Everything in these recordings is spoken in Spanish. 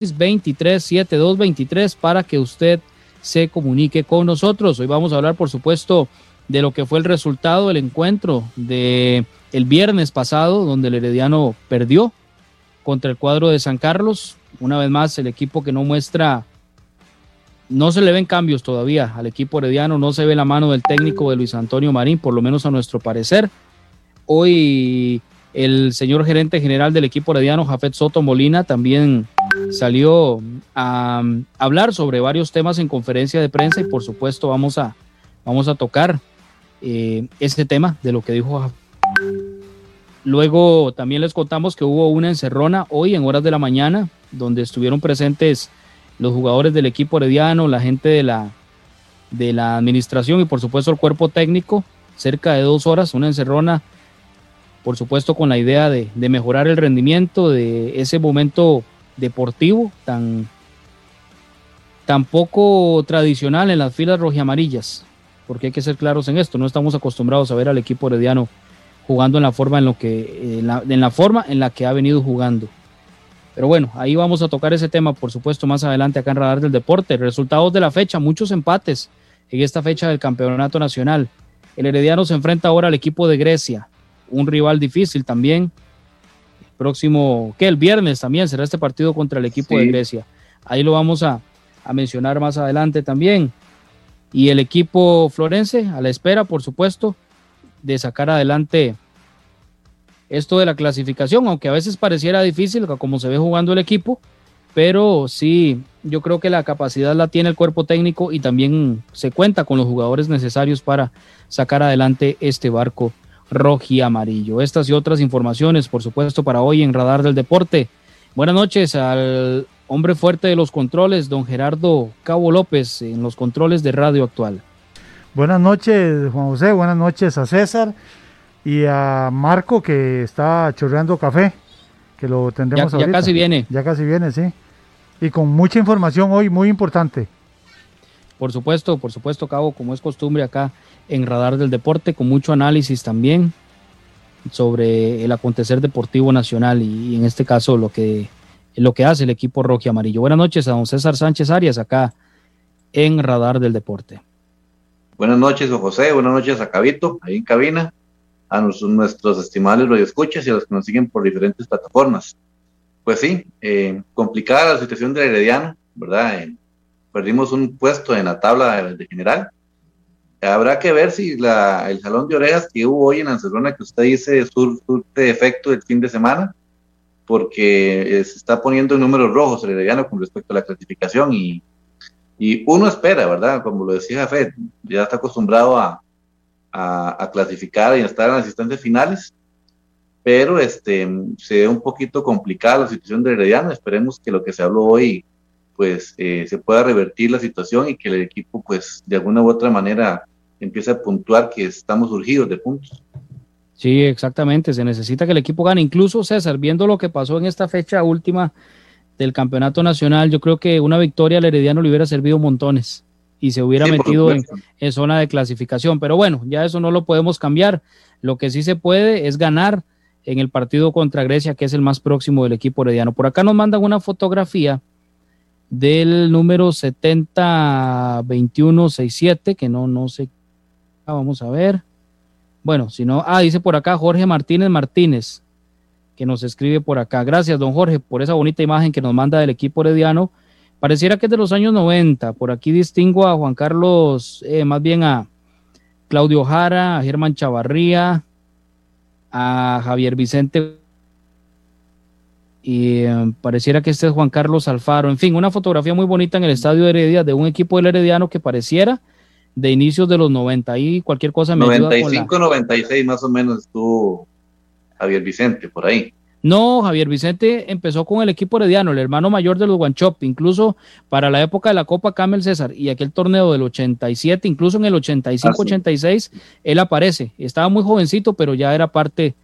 237223 para que usted se comunique con nosotros. Hoy vamos a hablar, por supuesto, de lo que fue el resultado del encuentro de el viernes pasado, donde el Herediano perdió contra el cuadro de San Carlos. Una vez más, el equipo que no muestra, no se le ven cambios todavía al equipo herediano, no se ve la mano del técnico de Luis Antonio Marín, por lo menos a nuestro parecer. Hoy el señor gerente general del equipo herediano, Jafet Soto Molina, también salió a, hablar sobre varios temas en conferencia de prensa y por supuesto vamos a, vamos a tocar eh, este tema de lo que dijo Luego también les contamos que hubo una encerrona hoy en horas de la mañana, donde estuvieron presentes los jugadores del equipo herediano, la gente de la, de la administración y por supuesto el cuerpo técnico, cerca de dos horas, una encerrona, por supuesto con la idea de, de mejorar el rendimiento de ese momento deportivo tan, poco tradicional en las filas rojiamarillas, porque hay que ser claros en esto, no estamos acostumbrados a ver al equipo herediano jugando en la forma en lo que en la, forma en la que ha venido jugando. Pero bueno, ahí vamos a tocar ese tema, por supuesto, más adelante acá en Radar del Deporte. Resultados de la fecha, muchos empates en esta fecha del Campeonato Nacional. El Herediano se enfrenta ahora al equipo de Grecia, un rival difícil también. Próximo, que el viernes también será este partido contra el equipo de Grecia. Ahí lo vamos a, a mencionar más adelante también. Y el equipo florense, a la espera, por supuesto, de sacar adelante esto de la clasificación, aunque a veces pareciera difícil como se ve jugando el equipo, pero sí, yo creo que la capacidad la tiene el cuerpo técnico y también se cuenta con los jugadores necesarios para sacar adelante este barco rojo y amarillo. Estas y otras informaciones, por supuesto, para hoy en Radar del Deporte. Buenas noches al hombre fuerte de los controles, don Gerardo Cabo López, en los controles de Radio Actual. Buenas noches, Juan José. Buenas noches a César y a Marco que está chorreando café, que lo tendremos ya, Ya casi viene. Ya casi viene, sí. Y con mucha información hoy muy importante. Por supuesto, por supuesto, Cabo, como es costumbre acá en Radar del Deporte, con mucho análisis también sobre el acontecer deportivo nacional y, en este caso lo que, lo que hace el equipo rojo y amarillo. Buenas noches a don César Sánchez Arias acá en Radar del Deporte. Buenas noches, José. Buenas noches a Cabito, ahí en cabina, a nuestros, nuestros estimables radioescuchas y a los que nos siguen por diferentes plataformas. Pues sí, eh, complicada la situación de Herediano, ¿verdad? Eh, perdimos un puesto en la tabla de, general. Habrá que ver si el salón de orejas que hubo hoy en Barcelona, que usted dice, surte efecto el fin de semana, porque eh, se está poniendo en números rojos el Herediano con respecto a la clasificación y uno espera, ¿verdad? Como lo decía Jafet, ya está acostumbrado a, a, clasificar y a estar en las instancias finales, pero este, se ve un poquito complicada la situación de Herediano. Esperemos que lo que se habló hoy, pues eh, se pueda revertir la situación y que el equipo, pues de alguna u otra manera, empiece a puntuar que estamos urgidos de puntos. Sí, exactamente. Se necesita que el equipo gane. Incluso, César, viendo lo que pasó en esta fecha última del campeonato nacional, yo creo que una victoria al Herediano le hubiera servido montones y se hubiera metido en, zona de clasificación. Pero bueno, ya eso no lo podemos cambiar. Lo que sí se puede es ganar en el partido contra Grecia, que es el más próximo del equipo herediano. Por acá nos mandan una fotografía del número 702167, que no, no sé. Vamos a ver. Bueno, si no, ah, dice por acá Jorge Martínez Martínez que nos escribe por acá. Gracias, don Jorge, por esa bonita imagen que nos manda del equipo herediano. Pareciera que es de los años 90. Por aquí distingo a Juan Carlos, eh, más bien a Claudio Jara, a Germán Chavarría, a Javier Vicente. Y eh, pareciera que este es Juan Carlos Alfaro. En fin, una fotografía muy bonita en el estadio de Heredia de un equipo del Herediano que pareciera de inicios de los 90 y cualquier cosa me 95, 96 más o menos estuvo Javier Vicente, por ahí. No, Javier Vicente empezó con el equipo herediano, el hermano mayor de los Guanchop, incluso para la época de la Copa Camel César y aquel torneo del 87, incluso en el 85-86, ah, él aparece. Estaba muy jovencito, pero ya era parte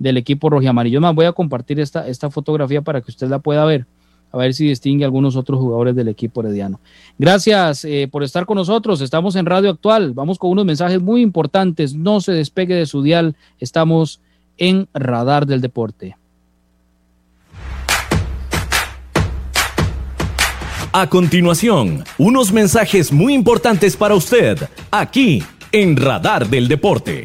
del equipo rojo y amarillo. Más voy a compartir esta, esta fotografía para que usted la pueda ver, a ver si distingue a algunos otros jugadores del equipo herediano. Gracias eh, por estar con nosotros. Estamos en Radio Actual. Vamos con unos mensajes muy importantes. No se despegue de su dial. Estamos en Radar del Deporte. A continuación, unos mensajes muy importantes para usted, aquí en Radar del Deporte.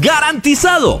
¡Garantizado!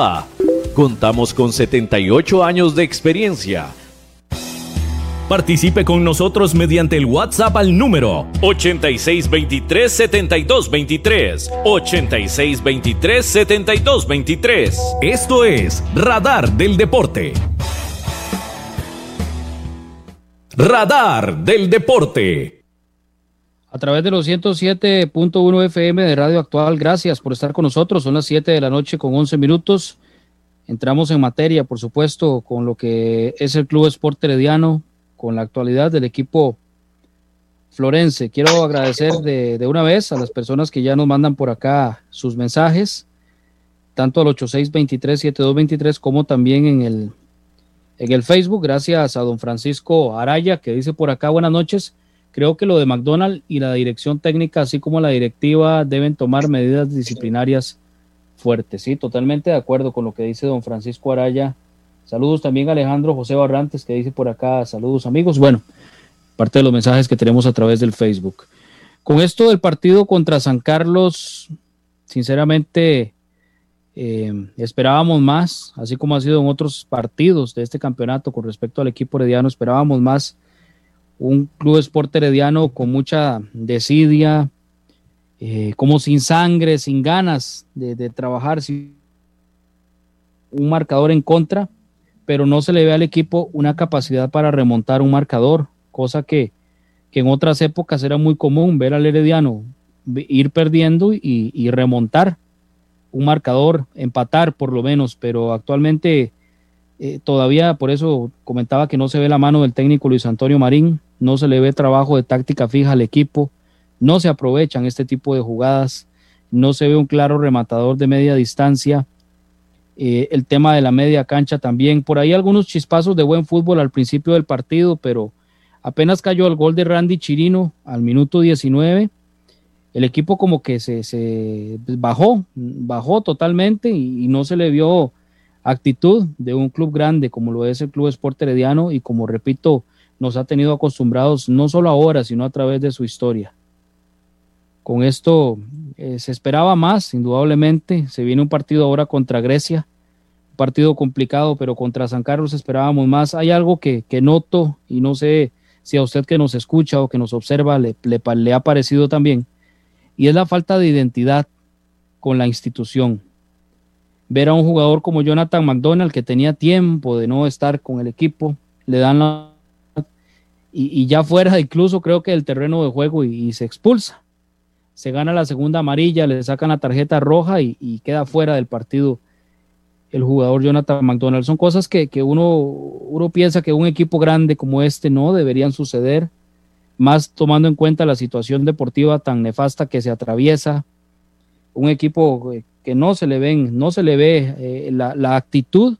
Contamos con 78 años de experiencia. Participe con nosotros mediante el WhatsApp al número 8623-7223. 8623-7223. Esto es Radar del Deporte. Radar del Deporte. A través de los 107.1 FM de Radio Actual, gracias por estar con nosotros. Son las 7 de la noche con 11 minutos. Entramos en materia, por supuesto, con lo que es el Club Sport Herediano, con la actualidad del equipo florense. Quiero agradecer de, de, una vez a las personas que ya nos mandan por acá sus mensajes, tanto al 8623-7223 como también en el, en el Facebook. Gracias a don Francisco Araya, que dice por acá, buenas noches. Creo que lo de McDonald y la dirección técnica, así como la directiva, deben tomar medidas disciplinarias fuertes. Sí, totalmente de acuerdo con lo que dice don Francisco Araya. Saludos también a Alejandro José Barrantes, que dice por acá, saludos amigos. Bueno, parte de los mensajes que tenemos a través del Facebook. Con esto del partido contra San Carlos, sinceramente eh, esperábamos más, así como ha sido en otros partidos de este campeonato con respecto al equipo herediano, esperábamos más un club Sport herediano con mucha desidia, eh, como sin sangre, sin ganas de, de trabajar, sin un marcador en contra, pero no se le ve al equipo una capacidad para remontar un marcador, cosa que, en otras épocas era muy común ver al Herediano ir perdiendo y, remontar un marcador, empatar por lo menos, pero actualmente eh, todavía, por eso comentaba que no se ve la mano del técnico Luis Antonio Marín, no se le ve trabajo de táctica fija al equipo, no se aprovechan este tipo de jugadas, no se ve un claro rematador de media distancia. Eh, el tema de la media cancha también, por ahí algunos chispazos de buen fútbol al principio del partido, pero apenas cayó el gol de Randy Chirino al minuto 19, el equipo como que se, bajó, bajó totalmente y, no se le vio actitud de un club grande como lo es el Club Sport Herediano y como repito, nos ha tenido acostumbrados no solo ahora, sino a través de su historia. Con esto eh, se esperaba más, indudablemente. Se viene un partido ahora contra Grecia, un partido complicado, pero contra San Carlos esperábamos más. Hay algo que, noto y no sé si a usted que nos escucha o que nos observa le, le ha parecido también, y es la falta de identidad con la institución. Ver a un jugador como Jonathan McDonald que tenía tiempo de no estar con el equipo, le dan la... Y, ya fuera incluso creo que el terreno de juego y se expulsa se gana la segunda amarilla, le sacan la tarjeta roja y, queda fuera del partido el jugador Jonathan McDonald. Son cosas que, uno, uno piensa que un equipo grande como este no deberían suceder, más tomando en cuenta la situación deportiva tan nefasta que se atraviesa. Un equipo que no se le ven, no se le ve eh, la, la actitud,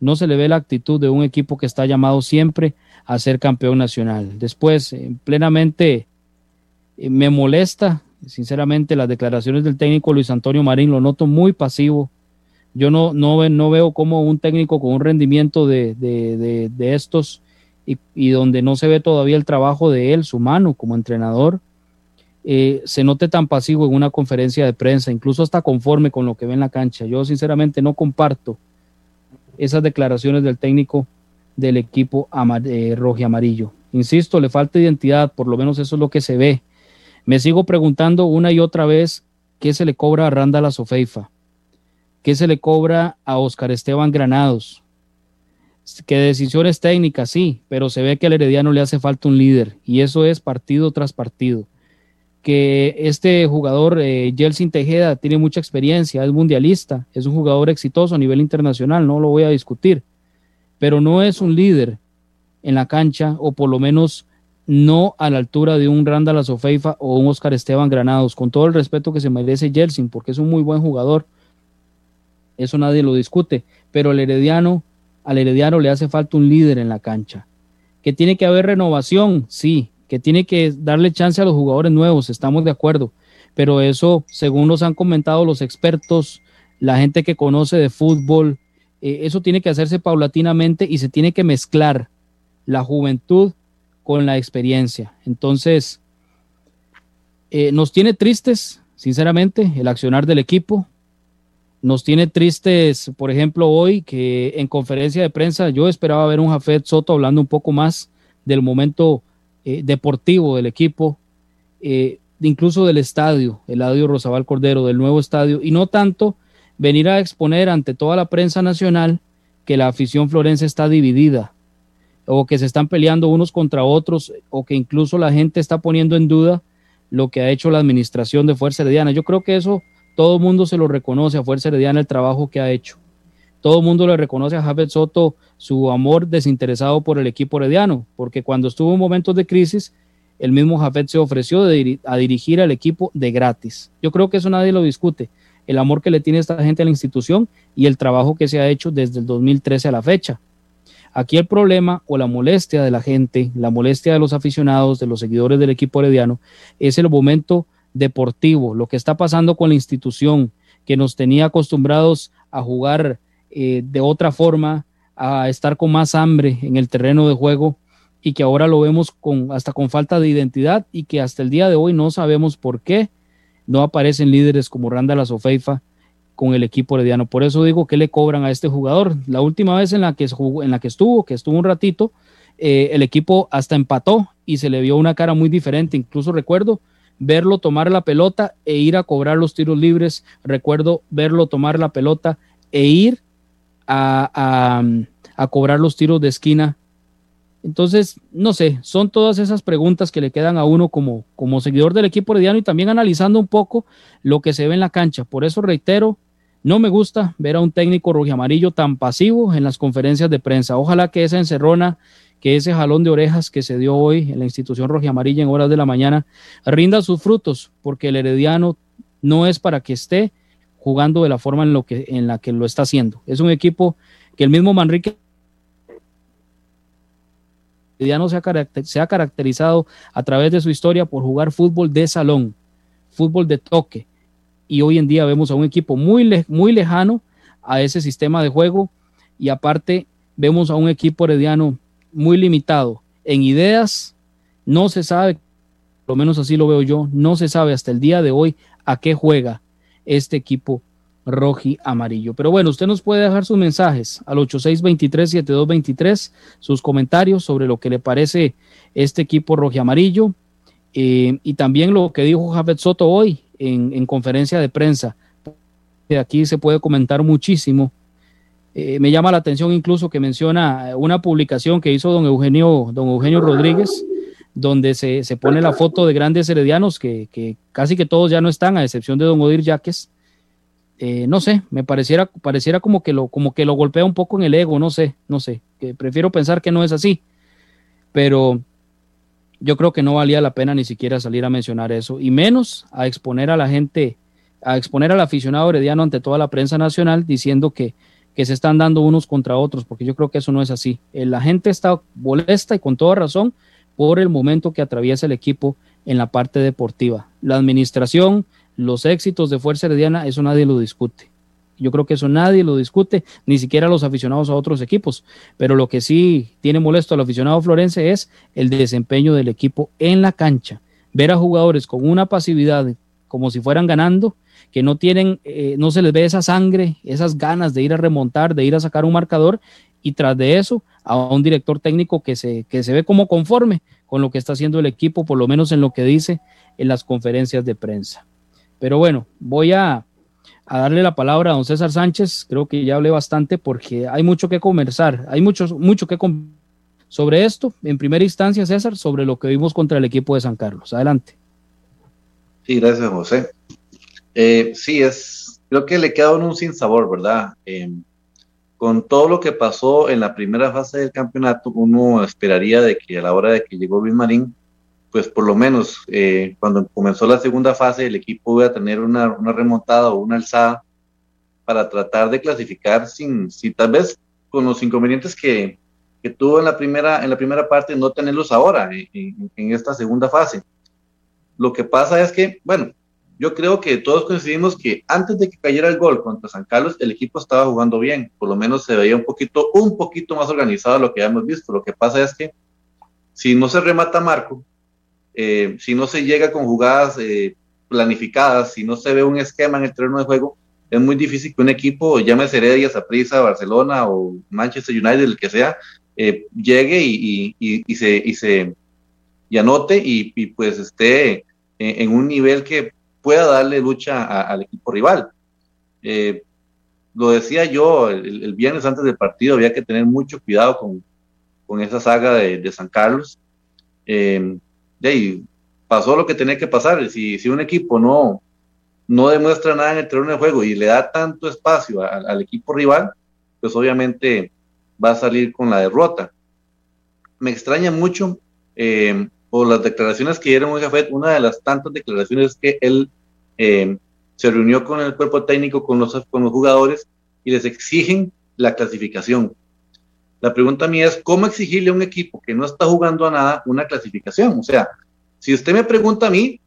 no se le ve la actitud de un equipo que está llamado siempre a ser campeón nacional. Después, plenamente eh, me molesta, sinceramente, las declaraciones del técnico Luis Antonio Marín, lo noto muy pasivo. Yo no, no, no veo como un técnico con un rendimiento de, estos y, donde no se ve todavía el trabajo de él, su mano como entrenador, eh, se note tan pasivo en una conferencia de prensa, incluso hasta conforme con lo que ve en la cancha. Yo sinceramente no comparto esas declaraciones del técnico del equipo eh, rojo y amarillo. Insisto, le falta identidad, por lo menos eso es lo que se ve me sigo preguntando una y otra vez qué se le cobra a Randall Sofeifa, qué se le cobra a Oscar Esteban Granados, que decisiones técnicas, sí, pero se ve que al Herediano le hace falta un líder y eso es partido tras partido. Que este jugador, eh, Jelsin Tejeda, tiene mucha experiencia, es mundialista, es un jugador exitoso a nivel internacional, no lo voy a discutir, pero no es un líder en la cancha o por lo menos no a la altura de un Randall Azofeifa o un Oscar Esteban Granados, con todo el respeto que se merece Jelsin, porque es un muy buen jugador. Eso nadie lo discute, pero al Herediano, al Herediano le hace falta un líder en la cancha. Que tiene que haber renovación, sí, que tiene que darle chance a los jugadores nuevos, estamos de acuerdo, pero eso, según nos han comentado los expertos, la gente que conoce de fútbol, eh, eso tiene que hacerse paulatinamente y se tiene que mezclar la juventud con la experiencia. Entonces, eh, nos tiene tristes, sinceramente, el accionar del equipo. Nos tiene tristes, por ejemplo, hoy que en conferencia de prensa yo esperaba ver un Jafet Soto hablando un poco más del momento eh, deportivo del equipo, eh, incluso del estadio, el Estadio Rosabal Cordero, del nuevo estadio, y no tanto venir a exponer ante toda la prensa nacional que la afición florense está dividida o que se están peleando unos contra otros o que incluso la gente está poniendo en duda lo que ha hecho la administración de Fuerza Herediana. Yo creo que eso todo el mundo se lo reconoce a Fuerza Herediana el trabajo que ha hecho. Todo el mundo le reconoce a Javier Soto su amor desinteresado por el equipo herediano, porque cuando estuvo en momentos de crisis, el mismo Jafet se ofreció a dirigir al equipo de gratis. Yo creo que eso nadie lo discute. El amor que le tiene esta gente a la institución y el trabajo que se ha hecho desde el 2013 a la fecha. Aquí el problema o la molestia de la gente, la molestia de los aficionados, de los seguidores del equipo herediano, es el momento deportivo, lo que está pasando con la institución que nos tenía acostumbrados a jugar eh, de otra forma, a estar con más hambre en el terreno de juego y que ahora lo vemos con, hasta con falta de identidad y que hasta el día de hoy no sabemos por qué no aparecen líderes como Randall Azofeifa con el equipo herediano. Por eso digo que le cobran a este jugador. La última vez en la que, en la que estuvo, que estuvo un ratito, eh, el equipo hasta empató y se le vio una cara muy diferente. Incluso recuerdo verlo tomar la pelota e ir a cobrar los tiros libres. Recuerdo verlo tomar la pelota e ir a, a cobrar los tiros de esquina. Entonces, no sé, son todas esas preguntas que le quedan a uno como, como seguidor del equipo herediano y también analizando un poco lo que se ve en la cancha. Por eso reitero, no me gusta ver a un técnico amarillo tan pasivo en las conferencias de prensa. Ojalá que esa encerrona, que ese jalón de orejas que se dio hoy en la institución amarilla en horas de la mañana, rinda sus frutos, porque el herediano no es para que esté jugando de la forma en, lo que, en la que lo está haciendo. Es un equipo que el mismo Manrique se ha, se ha caracterizado a través de su historia por jugar fútbol de salón, fútbol de toque. Y hoy en día vemos a un equipo muy, muy lejano a ese sistema de juego y aparte vemos a un equipo herediano muy limitado en ideas. No se sabe, por lo menos así lo veo yo, no se sabe hasta el día de hoy a qué juega este equipo roji amarillo. Pero bueno, usted nos puede dejar sus mensajes al 8623-7223, sus comentarios sobre lo que le parece este equipo roji amarillo eh, y también lo que dijo Jafet Soto hoy en, conferencia de prensa. Aquí se puede comentar muchísimo. Eh, me llama la atención incluso que menciona una publicación que hizo don Eugenio, don Eugenio Rodríguez, donde se, pone la foto de grandes heredianos que, que, casi que todos ya no están, a excepción de don Odir Yaques. Eh, no sé, me pareciera, pareciera como que lo, como que lo golpea un poco en el ego, no sé, no sé, prefiero pensar que no es así, pero yo creo que no valía la pena ni siquiera salir a mencionar eso, y menos a exponer a la gente, a exponer al aficionado herediano ante toda la prensa nacional diciendo que, que se están dando unos contra otros, porque yo creo que eso no es así. Eh, la gente está molesta y con toda razón por el momento que atraviesa el equipo en la parte deportiva. La administración, los éxitos de Fuerza Herediana, eso nadie lo discute. Yo creo que eso nadie lo discute, ni siquiera los aficionados a otros equipos. Pero lo que sí tiene molesto al aficionado florense es el desempeño del equipo en la cancha. Ver a jugadores con una pasividad como si fueran ganando, que no tienen, eh, no se les ve esa sangre, esas ganas de ir a remontar, de ir a sacar un marcador, y tras de eso a un director técnico que se, que se ve como conforme con lo que está haciendo el equipo, por lo menos en lo que dice en las conferencias de prensa. Pero bueno, voy a, darle la palabra a don César Sánchez. Creo que ya hablé bastante porque hay mucho que conversar, hay mucho, mucho que sobre esto. En primera instancia, César, sobre lo que vimos contra el equipo de San Carlos. Adelante. Sí, gracias, José. Eh, sí, es, creo que le queda un sin sabor, ¿verdad? Eh, con todo lo que pasó en la primera fase del campeonato, uno esperaría de que a la hora de que llegó Luis Marín, pues por lo menos eh, cuando comenzó la segunda fase el equipo iba a tener una, una, remontada o una alzada para tratar de clasificar sin, sin tal vez con los inconvenientes que, que, tuvo en la primera en la primera parte no tenerlos ahora en, en, esta segunda fase. Lo que pasa es que, bueno, yo creo que todos coincidimos que antes de que cayera el gol contra San Carlos, el equipo estaba jugando bien, por lo menos se veía un poquito, un poquito más organizado de lo que ya hemos visto. Lo que pasa es que si no se remata Marco, eh, si no se llega con jugadas eh, planificadas, si no se ve un esquema en el terreno de juego, es muy difícil que un equipo, llámese Heredia, Zaprisa, Barcelona o Manchester United, el que sea, eh, llegue y, se, y se y anote y, pues esté en, un nivel que pueda darle lucha al equipo rival. lo decía yo el, viernes antes del partido, había que tener mucho cuidado con, con esa saga de, San Carlos. Eh, de pasó lo que tenía que pasar. Si, si un equipo no, no demuestra nada en el terreno de juego y le da tanto espacio al equipo rival, pues obviamente va a salir con la derrota. Me extraña mucho eh, por las declaraciones que dieron Jafet, una de las tantas declaraciones que él eh, se reunió con el cuerpo técnico, con los, con los jugadores y les exigen la clasificación. La pregunta mía es, ¿cómo exigirle a un equipo que no está jugando a nada una clasificación? O sea, si usted me pregunta a mí,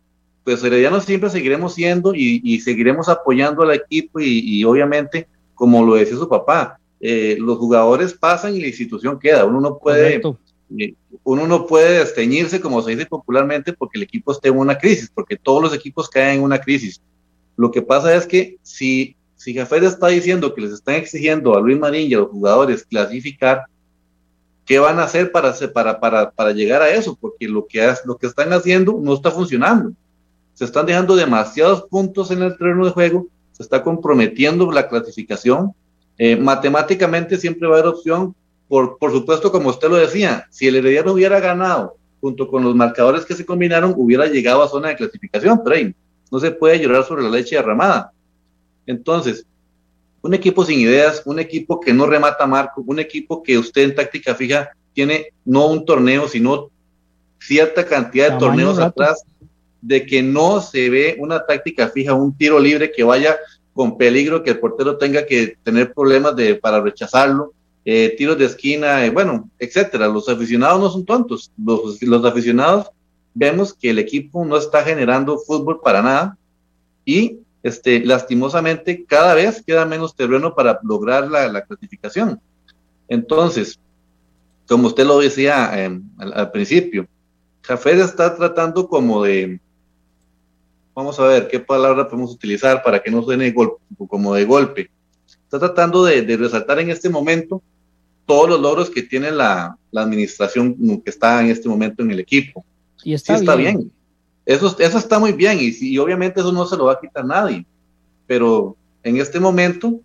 pues Herediano siempre seguiremos siendo y, seguiremos apoyando al equipo y, obviamente, como lo decía su papá, eh, los jugadores pasan y la institución queda. Uno no puede, uno no puede desteñirse, como se dice popularmente, porque el equipo esté en una crisis, porque todos los equipos caen en una crisis. Lo que pasa es que si si Jafet está diciendo que les están exigiendo a Luis Marín y a los jugadores clasificar, ¿qué van a hacer para, para, para, para llegar a eso? Porque lo que, lo que están haciendo no está funcionando. Se están dejando demasiados puntos en el terreno de juego, se está comprometiendo la clasificación. Eh, matemáticamente siempre va a haber opción por, por supuesto, como usted lo decía, si el Herediano hubiera ganado junto con los marcadores que se combinaron, hubiera llegado a zona de clasificación, pero ahí no se puede llorar sobre la leche derramada. Entonces, un equipo sin ideas, un equipo que no remata marco, un equipo que usted en táctica fija tiene no un torneo, sino cierta cantidad de torneos atrás, de que no se ve una táctica fija, un tiro libre que vaya con peligro, que el portero tenga que tener problemas de, para rechazarlo, eh, tiros de esquina, eh, bueno, etcétera. Los aficionados no son tontos. Los, los aficionados vemos que el equipo no está generando fútbol para nada y este, lastimosamente cada vez queda menos terreno para lograr la, la clasificación. Entonces, como usted lo decía em, al, principio, Jafet está tratando como de, vamos a ver qué palabra podemos utilizar para que no suene golpe, como de golpe. Está tratando de, de resaltar en este momento todos los logros que tiene la, la, administración que está en este momento en el equipo. Y está, está bien. Eso, eso está muy bien y, y, obviamente eso no se lo va a quitar nadie. Pero en este momento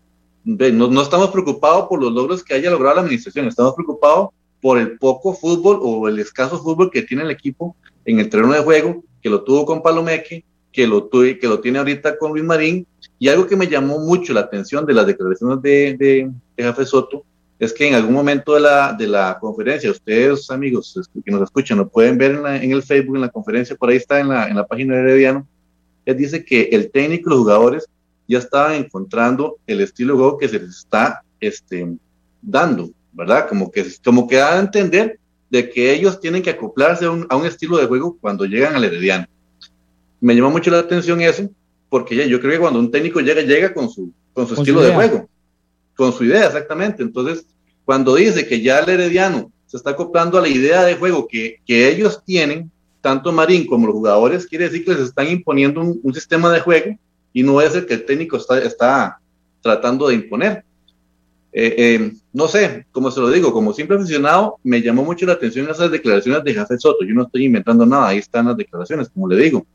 no, no estamos preocupados por los logros que haya logrado la administración, estamos preocupados por el poco fútbol o el escaso fútbol que tiene el equipo en el terreno de juego, que lo tuvo con Palomeque, que lo, tuve, que lo tiene ahorita con Luis Marín. Y algo que me llamó mucho la atención de las declaraciones de, de, de Soto es que en algún momento de la, de la conferencia, ustedes amigos que nos escuchan, lo pueden ver en, la, en el Facebook, en la conferencia, por ahí está en la, en la página de Herediano, él dice que el técnico y los jugadores ya estaban encontrando el estilo de juego que se les está este, dando, ¿verdad? Como que, como que da a entender de que ellos tienen que acoplarse a un, a un estilo de juego cuando llegan al Herediano. Me llama mucho la atención eso, porque ya, yo creo que cuando un técnico llega, llega con su, con su con estilo su de juego con su idea, exactamente. Entonces, cuando dice que ya el Herediano se está acoplando a la idea de juego que, que ellos tienen, tanto Marín como los jugadores, quiere decir que les están imponiendo un, un sistema de juego y no es el que el técnico está, está tratando de imponer. Eh, eh, no sé, como se lo digo, como simple aficionado, me llamó mucho la atención esas declaraciones de Jafet Soto. Yo no estoy inventando nada, ahí están las declaraciones, como le digo.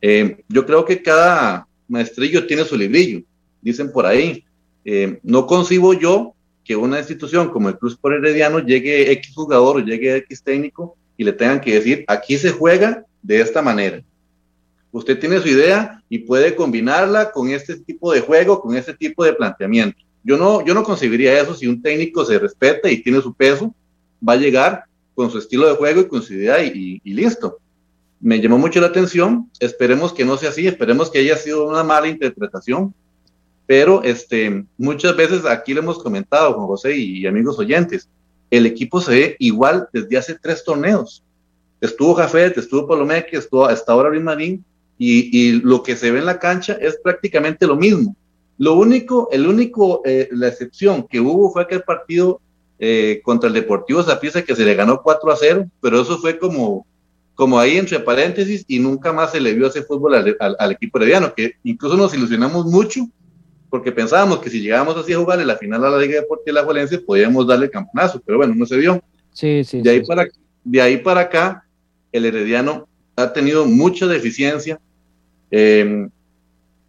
Eh, yo creo que cada maestrillo tiene su librillo, dicen por ahí. Eh, no concibo yo que una institución como el Cruz por Herediano llegue X jugador o llegue X técnico y le tengan que decir, aquí se juega de esta manera. Usted tiene su idea y puede combinarla con este tipo de juego, con este tipo de planteamiento. Yo no, yo no concebiría eso si un técnico se respeta y tiene su peso, va a llegar con su estilo de juego y con su idea y, y listo. Me llamó mucho la atención, esperemos que no sea así, esperemos que haya sido una mala interpretación, pero este, muchas veces aquí lo hemos comentado, Juan José y, amigos oyentes, el equipo se ve igual desde hace tres torneos. Estuvo Jafet, estuvo Palomeque, estuvo hasta ahora Luis Marín, y, y, lo que se ve en la cancha es prácticamente lo mismo. Lo único, el único, eh, la excepción que hubo fue aquel partido eh, contra el Deportivo Zapiza que se le ganó 4 a 0, pero eso fue como, como ahí entre paréntesis y nunca más se le vio ese fútbol al, al, al equipo herediano, que incluso nos ilusionamos mucho porque pensábamos que si llegábamos así a jugar en la final a la Liga Deportiva de la Valencia, podíamos darle el campeonazo, pero bueno, no se dio. Sí, sí. De ahí, sí, para, de ahí para acá, el Herediano ha tenido mucha deficiencia. Eh,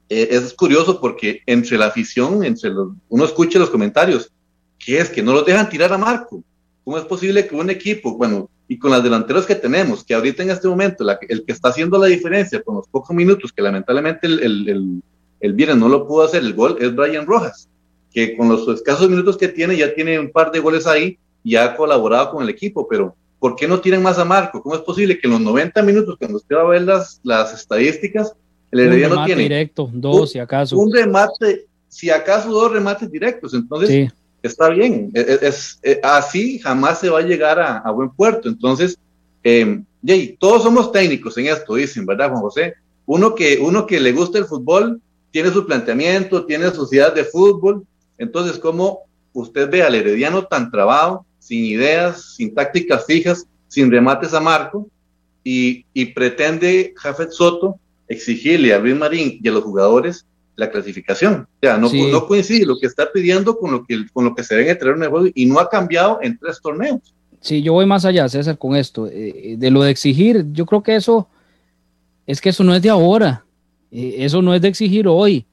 es curioso porque entre la afición, entre los, uno escucha los comentarios, que es que no los dejan tirar a Marco. ¿Cómo es posible que un equipo, bueno, y con las delanteras que tenemos, que ahorita en este momento, la, el que está haciendo la diferencia con los pocos minutos que lamentablemente el, el, el el viernes no lo pudo hacer el gol, es Brian Rojas, que con los escasos minutos que tiene ya tiene un par de goles ahí y ha colaborado con el equipo, pero ¿por qué no tienen más a Marco? ¿Cómo es posible que en los 90 minutos, cuando usted va a ver las, las estadísticas, el Herediano un tiene directo, dos, si acaso. Un remate, si acaso dos remates directos, entonces sí. está bien. Es, es, es, eh, así jamás se va a llegar a, a buen puerto. Entonces, eh, Jay, todos somos técnicos en esto, dicen, ¿verdad, Juan José? Uno que, uno que le gusta el fútbol tiene su planteamiento, tiene sus ideas de fútbol. Entonces, ¿cómo usted ve al Herediano tan trabado, sin ideas, sin tácticas fijas, sin remates a Marco, y, y pretende Jafet Soto exigirle a Luis Marín y a los jugadores la clasificación? O sea, no, sí. no coincide lo que está pidiendo con lo que, con lo que se ve en el terreno de juego y no ha cambiado en tres torneos. Sí, yo voy más allá, César, con esto. Eh, de lo de exigir, yo creo que eso es que eso no es de ahora. Eh, eso no es de exigir hoy.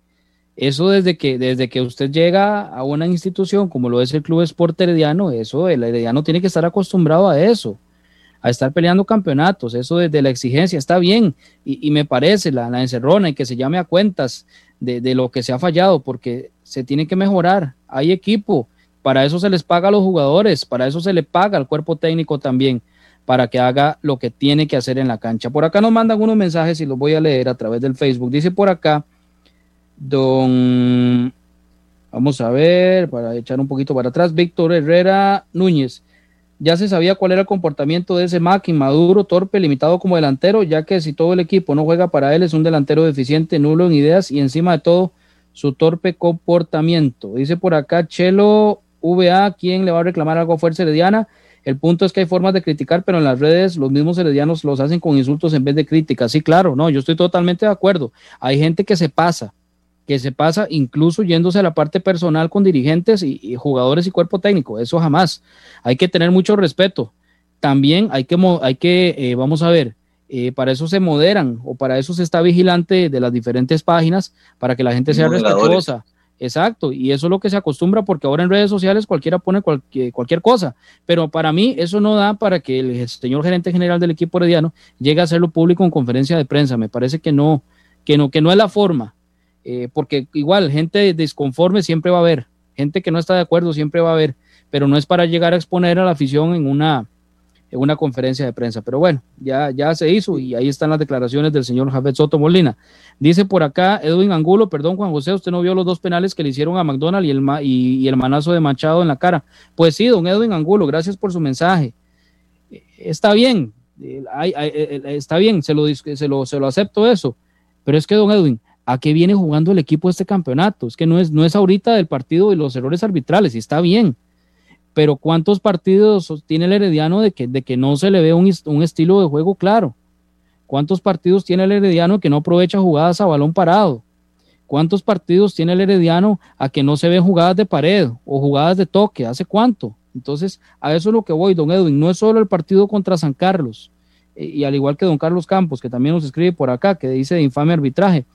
Eso desde que, desde que usted llega a una institución como lo es el Club Sport Herediano, eso, el Herediano tiene que estar acostumbrado a eso, a estar peleando campeonatos, eso desde la exigencia, está bien, y, me parece la, la, encerrona y que se llame a cuentas de, de, lo que se ha fallado, porque se tiene que mejorar, hay equipo, para eso se les paga a los jugadores, para eso se le paga al cuerpo técnico también, para que haga lo que tiene que hacer en la cancha. Por acá nos mandan unos mensajes y los voy a leer a través del Facebook. Dice por acá, Don, vamos a ver, para echar un poquito para atrás, Víctor Herrera Núñez. Ya se sabía cuál era el comportamiento de ese Mac, inmaduro, torpe, limitado como delantero, ya que si todo el equipo no juega para él, es un delantero deficiente, nulo en ideas y encima de todo, su torpe comportamiento. Dice por acá Chelo VA, ¿quién le va a reclamar algo a Fuerza Herediana? El punto es que hay formas de criticar, pero en las redes los mismos heredianos los hacen con insultos en vez de críticas. Sí, claro, no, yo estoy totalmente de acuerdo. Hay gente que se pasa, que se pasa incluso yéndose a la parte personal con dirigentes y, jugadores y cuerpo técnico. Eso jamás. Hay que tener mucho respeto. También hay que, hay que eh, vamos a ver, eh, para eso se moderan o para eso se está vigilante de las diferentes páginas para que la gente sea respetuosa. Exacto, y eso es lo que se acostumbra porque ahora en redes sociales cualquiera pone cualquier, cualquier cosa, pero para mí eso no da para que el señor gerente general del equipo herediano llegue a hacerlo público en conferencia de prensa. Me parece que no, que no, que no es la forma. Eh, porque igual gente desconforme siempre va a haber, gente que no está de acuerdo siempre va a haber, pero no es para llegar a exponer a la afición en una, en una conferencia de prensa. Pero bueno, ya, ya se hizo y ahí están las declaraciones del señor Javier Soto Molina. Dice por acá Edwin Angulo, perdón Juan José, usted no vio los dos penales que le hicieron a McDonald y el, y, el manazo de Machado en la cara. Pues sí, don Edwin Angulo, gracias por su mensaje. Eh, está bien, eh, está bien, se lo, se, lo, se lo acepto eso, pero es que don Edwin, a qué viene jugando el equipo este campeonato. Es que no es, no es ahorita del partido y los errores arbitrales, y está bien. Pero ¿cuántos partidos tiene el Herediano de que, de que no se le ve un, un estilo de juego claro? ¿Cuántos partidos tiene el Herediano que no aprovecha jugadas a balón parado? ¿Cuántos partidos tiene el Herediano a que no se ven jugadas de pared o jugadas de toque? ¿Hace cuánto? Entonces, a eso es lo que voy, don Edwin. No es solo el partido contra San Carlos, eh, y al igual que don Carlos Campos, que también nos escribe por acá, que dice de infame arbitraje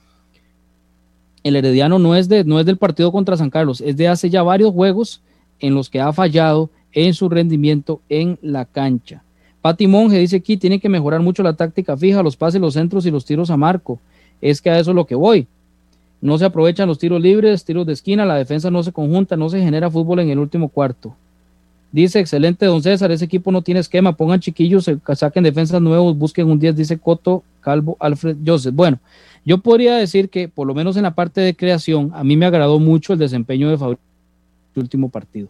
el Herediano no es, de, no es del partido contra San Carlos, es de hace ya varios juegos en los que ha fallado en su rendimiento en la cancha. Pati Monge dice aquí, tiene que mejorar mucho la táctica fija, los pases, los centros y los tiros a marco. Es que a eso es lo que voy. No se aprovechan los tiros libres, tiros de esquina, la defensa no se conjunta, no se genera fútbol en el último cuarto. Dice, excelente, don César, ese equipo no tiene esquema, pongan chiquillos, saquen defensas nuevos, busquen un 10, dice Coto, Calvo, Alfred, Joseph. Bueno, yo podría decir que, por lo menos en la parte de creación, a mí me agradó mucho el desempeño de Fabricio último partido.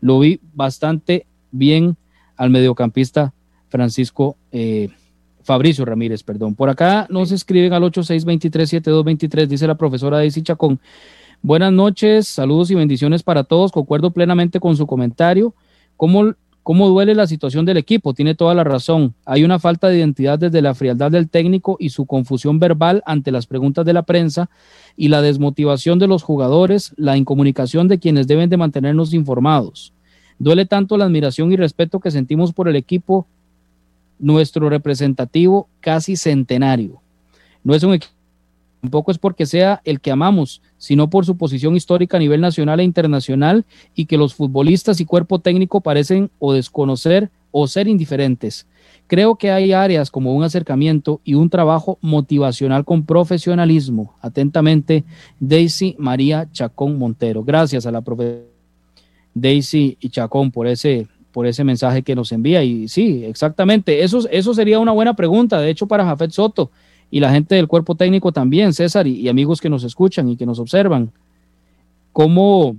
Lo vi bastante bien al mediocampista Francisco eh, Fabricio Ramírez, perdón. Por acá nos escriben al 86237223, dice la profesora Daisy Chacón. Buenas noches, saludos y bendiciones para todos. Concuerdo plenamente con su comentario. ¿Cómo ¿Cómo duele la situación del equipo? Tiene toda la razón. Hay una falta de identidad desde la frialdad del técnico y su confusión verbal ante las preguntas de la prensa y la desmotivación de los jugadores, la incomunicación de quienes deben de mantenernos informados. Duele tanto la admiración y respeto que sentimos por el equipo, nuestro representativo casi centenario. No es un equipo Tampoco es porque sea el que amamos, sino por su posición histórica a nivel nacional e internacional y que los futbolistas y cuerpo técnico parecen o desconocer o ser indiferentes. Creo que hay áreas como un acercamiento y un trabajo motivacional con profesionalismo. Atentamente, Daisy María Chacón Montero. Gracias a la profesora Daisy y Chacón por ese, por ese mensaje que nos envía. Y sí, exactamente, eso, eso sería una buena pregunta, de hecho, para Jafet Soto y la gente del cuerpo técnico también, César, y, amigos que nos escuchan y que nos observan, cómo,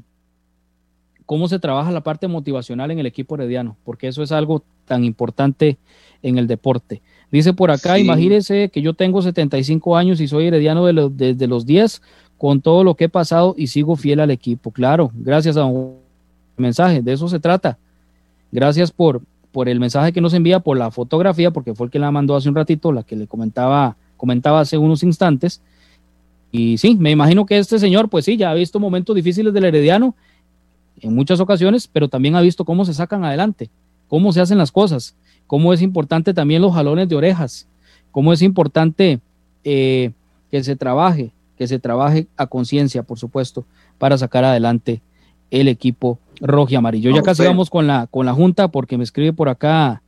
cómo se trabaja la parte motivacional en el equipo herediano, porque eso es algo tan importante en el deporte. Dice por acá, imagínese que yo tengo 75 años y soy herediano de desde los 10 con todo lo que he pasado y sigo fiel al equipo. Claro, gracias a un mensaje, de eso se trata. Gracias por, por el mensaje que nos envía, por la fotografía, porque fue el que la mandó hace un ratito, la que le comentaba comentaba hace unos instantes. Y sí, me imagino que este señor, pues sí, ya ha visto momentos difíciles del Herediano en muchas ocasiones, pero también ha visto cómo se sacan adelante, cómo se hacen las cosas, cómo es importante también los jalones de orejas, cómo es importante eh, que se trabaje, que se trabaje a conciencia, por supuesto, para sacar adelante el equipo rojo y amarillo. Ya casi vamos con la, con la junta porque me escribe por acá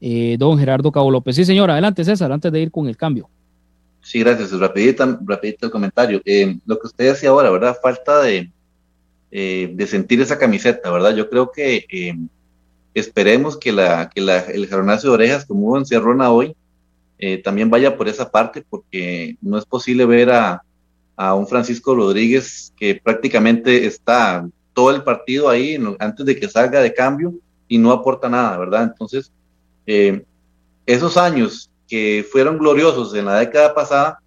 eh, don Gerardo Cabo López. Sí, señor, adelante César, antes de ir con el cambio. Sí, gracias. Rapidito, rapidito el comentario. Eh, lo que usted decía ahora, ¿verdad? Falta de, eh, de sentir esa camiseta, ¿verdad? Yo creo que esperemos que, la, que la, el jaronazo de orejas, como hubo en Cerrona hoy, también vaya por esa parte, porque no es posible ver a, a un Francisco Rodríguez que prácticamente está todo el partido ahí antes de que salga de cambio y no aporta nada, ¿verdad? Entonces, eh, esos años que fueron gloriosos en la década pasada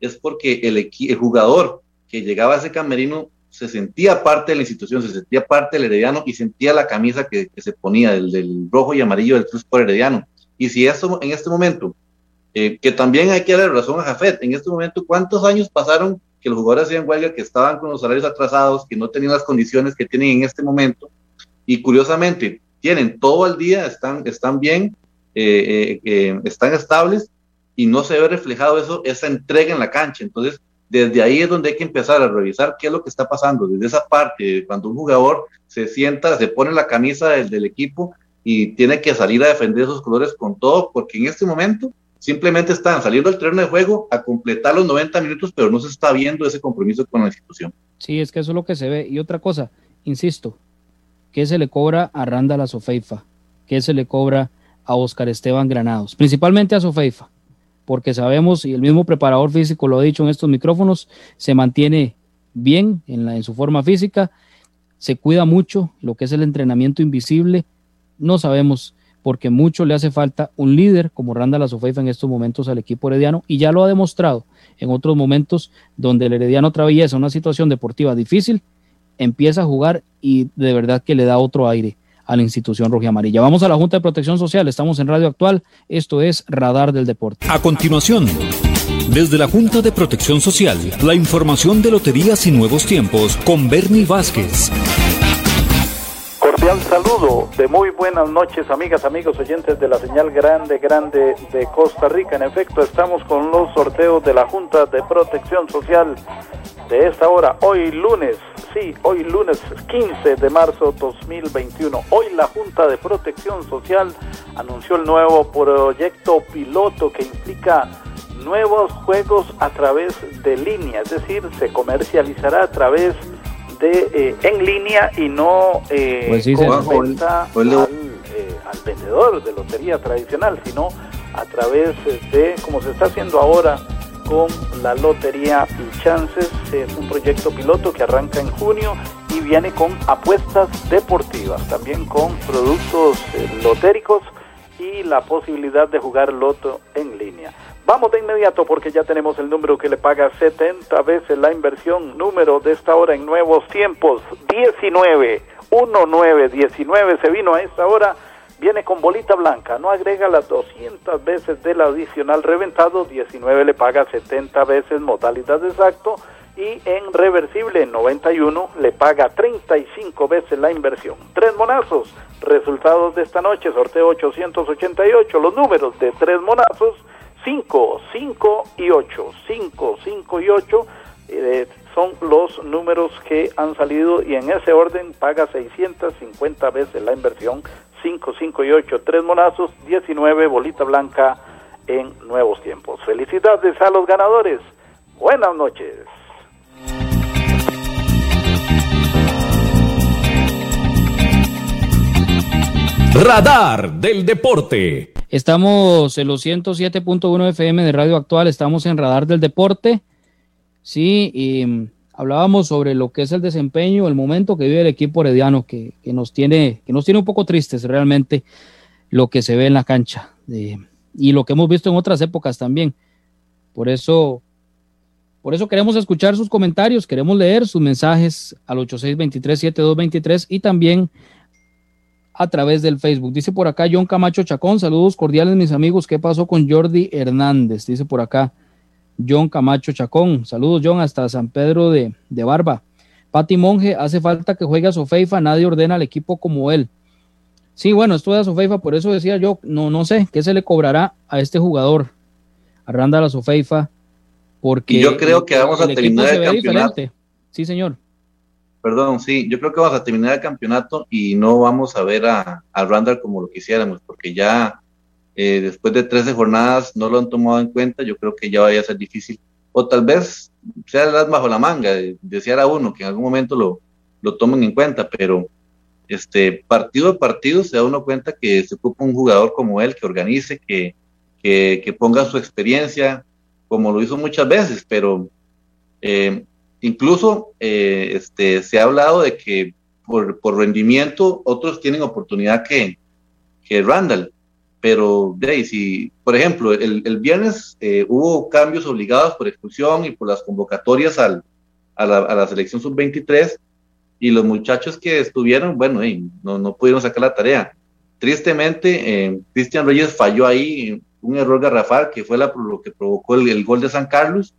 es porque el, el jugador que llegaba a ese camerino se sentía parte de la institución, se sentía parte del Herediano y sentía la camisa que, se ponía del, del, rojo y amarillo del Cruz por Herediano. Y si eso en este momento eh, que también hay que darle razón a Jafet. En este momento, ¿cuántos años pasaron que los jugadores hacían huelga, que estaban con los salarios atrasados, que no tenían las condiciones que tienen en este momento? Y curiosamente, tienen todo el día, están, están bien, eh, eh, están estables y no se ve reflejado eso, esa entrega en la cancha. Entonces, desde ahí es donde hay que empezar a revisar qué es lo que está pasando, desde esa parte, cuando un jugador se sienta, se pone la camisa del, equipo y tiene que salir a defender esos colores con todo, porque en este momento simplemente están saliendo del terreno de juego a completar los 90 minutos, pero no se está viendo ese compromiso con la institución. Sí, es que eso es lo que se ve. Y otra cosa, insisto, ¿qué se le cobra a Randa Sofeifa? ¿Qué se le cobra a Oscar Esteban Granados? Principalmente a Sofeifa, porque sabemos, y el mismo preparador físico lo ha dicho en estos micrófonos, se mantiene bien en, su forma física, se cuida mucho lo que es el entrenamiento invisible, no sabemos porque mucho le hace falta un líder como Randall Azofeifa en estos momentos al equipo herediano y ya lo ha demostrado en otros momentos donde el herediano traviesa una situación deportiva difícil, empieza a jugar y de verdad que le da otro aire a la institución roja amarilla. Vamos a la Junta de Protección Social, estamos en Radio Actual, esto es Radar del Deporte. A continuación, desde la Junta de Protección Social, la información de Loterías y Nuevos Tiempos con Bernie Vázquez saludo de muy buenas noches, amigas, amigos oyentes de la señal grande, grande de Costa Rica. En efecto, estamos con los sorteos de la Junta de Protección Social de esta hora, hoy lunes, sí, hoy lunes 15 de marzo 2021. Hoy la Junta de Protección Social anunció el nuevo proyecto piloto que implica nuevos juegos a través de línea, es decir, se comercializará a través de eh, en línea y no eh, pues venta eh, al, vendedor de lotería tradicional, sino a través de, como se está haciendo ahora con la lotería Chances, es un proyecto piloto que arranca en junio y viene con apuestas deportivas, también con productos lotéricos y la posibilidad de jugar loto en línea. Vamos de inmediato porque ya tenemos el número que le paga 70 veces la inversión. Número de esta hora en nuevos tiempos, 19, 19, se vino a esta hora. Viene con bolita blanca, no agrega las 200 veces del adicional reventado, 19 le paga 70 veces modalidad exacto y en reversible 91 le paga 35 veces la inversión. Tres monazos, resultados de esta noche, sorteo 888, los números de tres monazos 5, 5 y 8. 5, 5 y 8 eh, son los números que han salido y en ese orden paga 650 veces la inversión. 5, 5 y 8, 3 monazos, 19 bolita blanca en nuevos tiempos. Felicidades a los ganadores. Buenas noches. Radar del Deporte. Estamos en los 107.1 FM de Radio Actual, estamos en Radar del Deporte. Sí, y mm, hablábamos sobre lo que es el desempeño, el momento que vive el equipo herediano, que, nos, tiene, que nos tiene un poco tristes realmente lo que se ve en la cancha y lo que hemos visto en otras épocas también. Por eso, por eso queremos escuchar sus comentarios, queremos leer sus mensajes al 8623-7223 y también a través del Facebook. Dice por acá John Camacho Chacón, saludos cordiales mis amigos, ¿qué pasó con Jordi Hernández? Dice por acá John Camacho Chacón, saludos John hasta San Pedro de, Barba. Pati Monge, hace falta que juegue a Sofeifa, nadie ordena al equipo como él. Sí, bueno, esto de Sofeifa, por eso decía yo, no, no sé, ¿qué se le cobrará a este jugador? A Randa la Sofeifa, Porque yo creo que vamos a terminar el campeonato. Sí, señor. Perdón, sí, yo creo que vamos a terminar el campeonato y no vamos a ver a, a Randall como lo quisiéramos, porque ya eh, después de 13 jornadas no lo han tomado en cuenta, yo creo que ya vaya a ser difícil. O tal vez sea el bajo la manga, desear a uno que en algún momento lo, lo tomen en cuenta, pero este partido a partido se da uno cuenta que se ocupa un jugador como él, que organice, que, que, ponga su experiencia, como lo hizo muchas veces, pero eh, incluso eh, este, se ha hablado de que por, por, rendimiento otros tienen oportunidad que, que Randall, pero de si, por ejemplo, el, el viernes eh, hubo cambios obligados por expulsión y por las convocatorias al, a, la, a la selección sub-23 y los muchachos que estuvieron, bueno, no, no pudieron sacar la tarea. Tristemente, eh, Cristian Reyes falló ahí, un error garrafal que fue lo que provocó el, gol de San Carlos.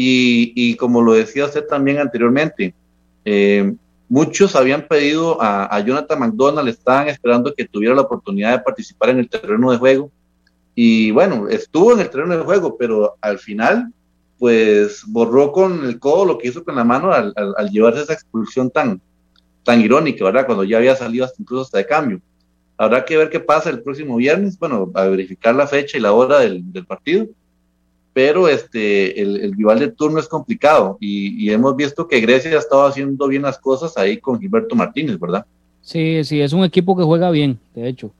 Y, como lo decía usted también anteriormente, eh, Muchos habían pedido a, Jonathan McDonald, estaban esperando que tuviera la oportunidad de participar en el terreno de juego. Y bueno, estuvo en el terreno de juego, pero al final, pues borró con el codo lo que hizo con la mano al, llevarse esa expulsión tan, tan irónica, ¿verdad? Cuando ya había salido hasta incluso hasta de cambio. Habrá que ver qué pasa el próximo viernes, bueno, a verificar la fecha y la hora del partido pero este, el, rival de turno es complicado y, hemos visto que Grecia ha estado haciendo bien las cosas ahí con Gilberto Martínez, ¿verdad? Sí, sí, es un equipo que juega bien, de hecho.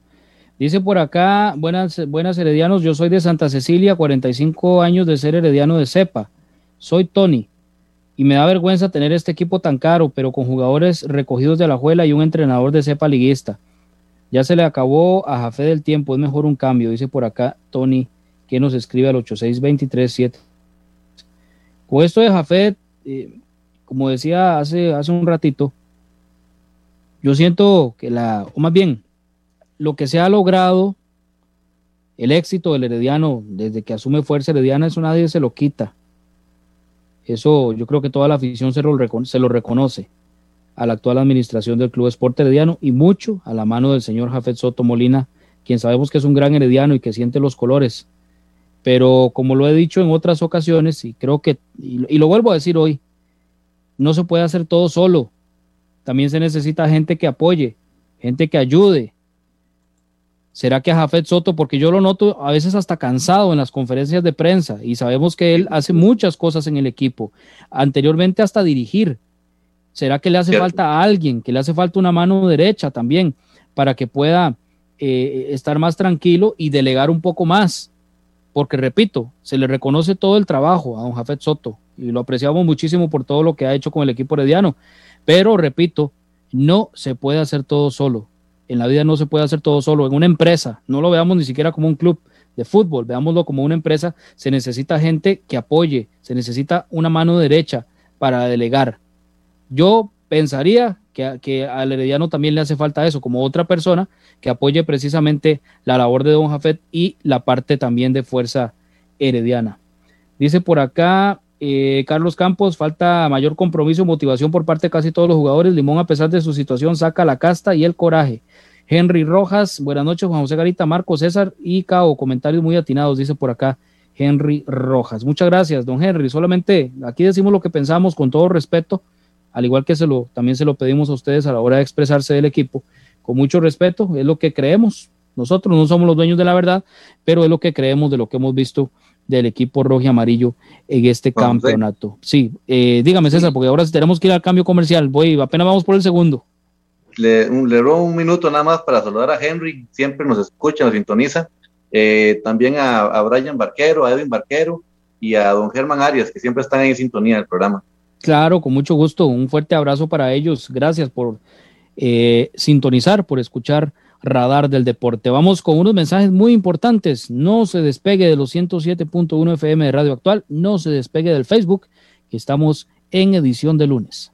Dice por acá, buenas, buenas heredianos, yo soy de Santa Cecilia, 45 años de ser herediano de cepa. Soy Tony y me da vergüenza tener este equipo tan caro, pero con jugadores recogidos de la juela y un entrenador de cepa liguista. Ya se le acabó a Jafé del tiempo, es mejor un cambio, dice por acá Tony que nos escribe al 86237. Con esto de Jafet, eh, como decía hace, hace un ratito, yo siento que la, o más bien, lo que se ha logrado, el éxito del Herediano desde que asume Fuerza Herediana, eso nadie se lo quita. Eso yo creo que toda la afición se lo, se lo reconoce a la actual administración del Club Esporte Herediano y mucho a la mano del señor Jafet Soto Molina, quien sabemos que es un gran herediano y que siente los colores pero como lo he dicho en otras ocasiones, y creo que, y, lo vuelvo a decir hoy, no se puede hacer todo solo. También se necesita gente que apoye, gente que ayude. ¿Será que a Jafet Soto, porque yo lo noto a veces hasta cansado en las conferencias de prensa y sabemos que él hace muchas cosas en el equipo, anteriormente hasta dirigir? ¿Será que le hace falta a alguien, que le hace falta una mano derecha también para que pueda eh, estar más tranquilo y delegar un poco más? Porque repito, se le reconoce todo el trabajo a don Jafet Soto y lo apreciamos muchísimo por todo lo que ha hecho con el equipo herediano, pero repito, no se puede hacer todo solo. En la vida no se puede hacer todo solo. En una empresa, no lo veamos ni siquiera como un club de fútbol, veámoslo como una empresa, se necesita gente que apoye, se necesita una mano derecha para delegar. Yo pensaría que, al Herediano también le hace falta eso, como otra persona que apoye precisamente la labor de Don Jafet y la parte también de Fuerza Herediana. Dice por acá eh, Carlos Campos, falta mayor compromiso y motivación por parte de casi todos los jugadores. Limón, a pesar de su situación, saca la casta y el coraje. Henry Rojas, buenas noches, Juan José Garita, Marco César y Cao, comentarios muy atinados, dice por acá Henry Rojas. Muchas gracias, don Henry. Solamente aquí decimos lo que pensamos con todo respeto al igual que se lo, también se lo pedimos a ustedes a la hora de expresarse del equipo, con mucho respeto, es lo que creemos. Nosotros no somos los dueños de la verdad, pero es lo que creemos de lo que hemos visto del equipo rojo y amarillo en este campeonato. Sí, eh, dígame César, porque ahora tenemos que ir al cambio comercial, voy, apenas vamos por el segundo. Le, le robo un minuto nada más para saludar a Henry, siempre nos escucha, nos sintoniza. Eh, también a, a Brian Barquero, a Edwin Barquero y a don Germán Arias, que siempre están en sintonía del programa. Claro, con mucho gusto. Un fuerte abrazo para ellos. Gracias por eh, sintonizar, por escuchar Radar del Deporte. Vamos con unos mensajes muy importantes. No se despegue de los 107.1 FM de Radio Actual. No se despegue del Facebook, estamos en edición de lunes.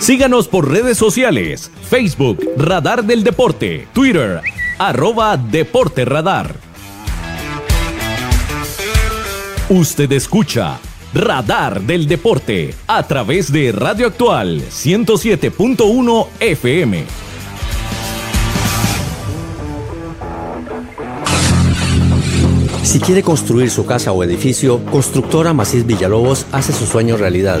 Síganos por redes sociales, Facebook, Radar del Deporte, Twitter, arroba Deporte Radar. Usted escucha Radar del Deporte a través de Radio Actual 107.1 FM. Si quiere construir su casa o edificio, Constructora Macís Villalobos hace su sueño realidad.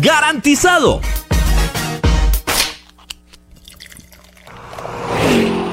¡Garantizado!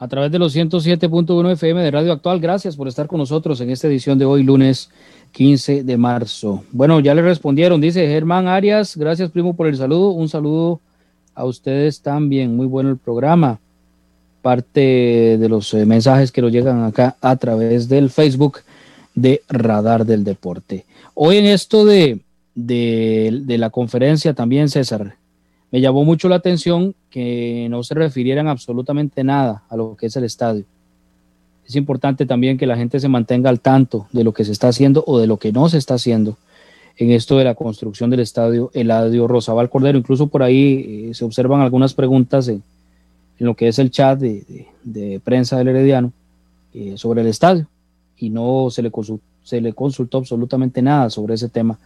A través de los 107.1 FM de Radio Actual, gracias por estar con nosotros en esta edición de hoy, lunes 15 de marzo. Bueno, ya le respondieron, dice Germán Arias, gracias primo por el saludo, un saludo a ustedes también, muy bueno el programa. Parte de los eh, mensajes que nos llegan acá a través del Facebook de Radar del Deporte. Hoy en esto de, de, de la conferencia también, César, me llamó mucho la atención que no se refirieran absolutamente nada a lo que es el estadio. Es importante también que la gente se mantenga al tanto de lo que se está haciendo o de lo que no se está haciendo en esto de la construcción del estadio Eladio Rosabal Cordero. Incluso por ahí eh, se observan algunas preguntas en, lo que es el chat de, prensa del Herediano eh, sobre el estadio. Y no se le, se le consultó absolutamente nada sobre ese tema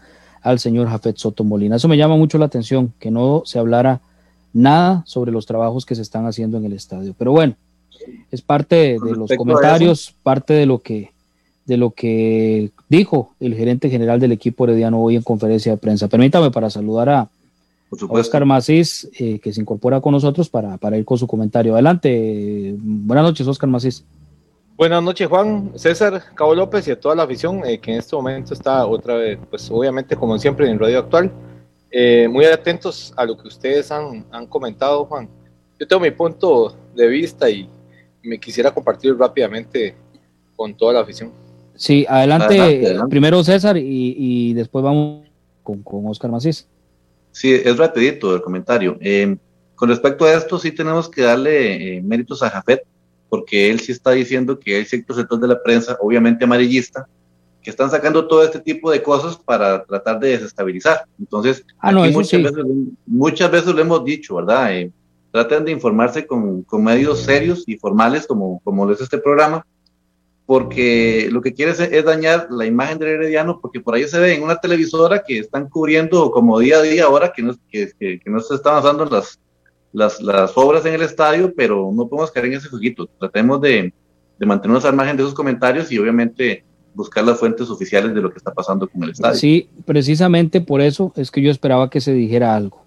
al señor Jafet Soto Molina. Eso me llama mucho la atención, que no se hablara nada sobre los trabajos que se están haciendo en el estadio. Pero bueno, es parte de los comentarios, parte de lo que de lo que dijo el gerente general del equipo herediano hoy en conferencia de prensa. Permítame para saludar a, Oscar Macís, eh, que se incorpora con nosotros para, para, ir con su comentario. Adelante. Buenas noches, Oscar Macís. Buenas noches, Juan, César, Cabo López y a toda la afición eh, que en este momento está otra vez, pues obviamente como siempre en Radio Actual. eh, muy atentos a lo que ustedes han, han, comentado, Juan. Yo tengo mi punto de vista y me quisiera compartir rápidamente con toda la afición. Sí, adelante, primero César y, y, después vamos con, con Oscar Macís. Sí, es rapidito el comentario. Eh, con respecto a esto, sí tenemos que darle eh, méritos a Jafet, porque él sí está diciendo que hay ciertos sectores de la prensa, obviamente amarillista, que están sacando todo este tipo de cosas para tratar de desestabilizar. Entonces, ah, muchas, veces, muchas veces lo hemos dicho, ¿verdad? Eh, traten de informarse con, con, medios serios y formales, como, como es este programa, porque lo que quiere es, dañar la imagen del Herediano, porque por ahí se ve en una televisora que están cubriendo como día a día ahora que no, que, que, no se están avanzando las, las, las, obras en el estadio, pero no podemos caer en ese jueguito. Tratemos de, de mantenernos al margen de esos comentarios y obviamente buscar las fuentes oficiales de lo que está pasando con el estadio. Sí, precisamente por eso es que yo esperaba que se dijera algo.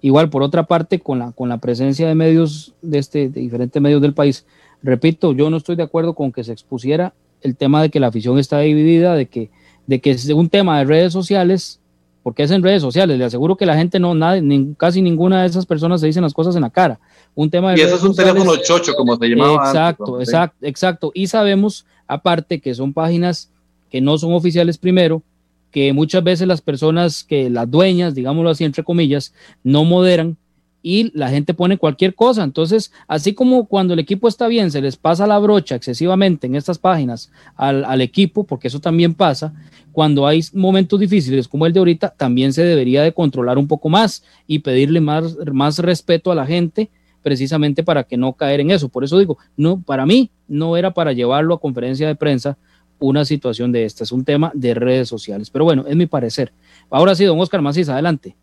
Igual, por otra parte, con la, con la presencia de medios de, este, de diferentes medios del país, repito, yo no estoy de acuerdo con que se expusiera el tema de que la afición está dividida, de que, de que es un tema de redes sociales, porque es en redes sociales, le aseguro que la gente no, nada, casi ninguna de esas personas se dicen las cosas en la cara. Un tema de y eso es un teléfono chocho, como se llamaba. Exacto, exacto, exacto. Y sabemos, aparte, que son páginas que no son oficiales primero, que muchas veces las personas que las dueñas, digámoslo así entre comillas, no moderan y la gente pone cualquier cosa. Entonces, así como cuando el equipo está bien, se les pasa la brocha excesivamente en estas páginas al, al, equipo, porque eso también pasa, cuando hay momentos difíciles como el de ahorita, también se debería de controlar un poco más y pedirle más, más respeto a la gente precisamente para que no caer en eso. Por eso digo, no, para mí no era para llevarlo a conferencia de prensa, una situación de esta. Es un tema de redes sociales. Pero bueno, es mi parecer. Ahora sí, don Oscar Macís, adelante.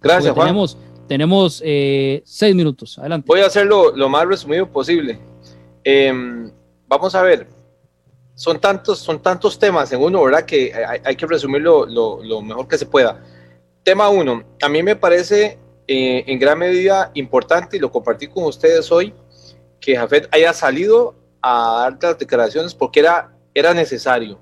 Gracias, Juan. Tenemos, tenemos eh, seis minutos. Adelante. Voy a hacerlo lo más resumido posible. Em, vamos a ver. Son tantos, son tantos temas en uno, ¿verdad? Que hay, que resumirlo lo, lo, mejor que se pueda. Tema uno, a mí me parece eh, en gran medida importante, y lo compartí con ustedes hoy, que Jafet haya salido a dar las declaraciones porque era era necesario.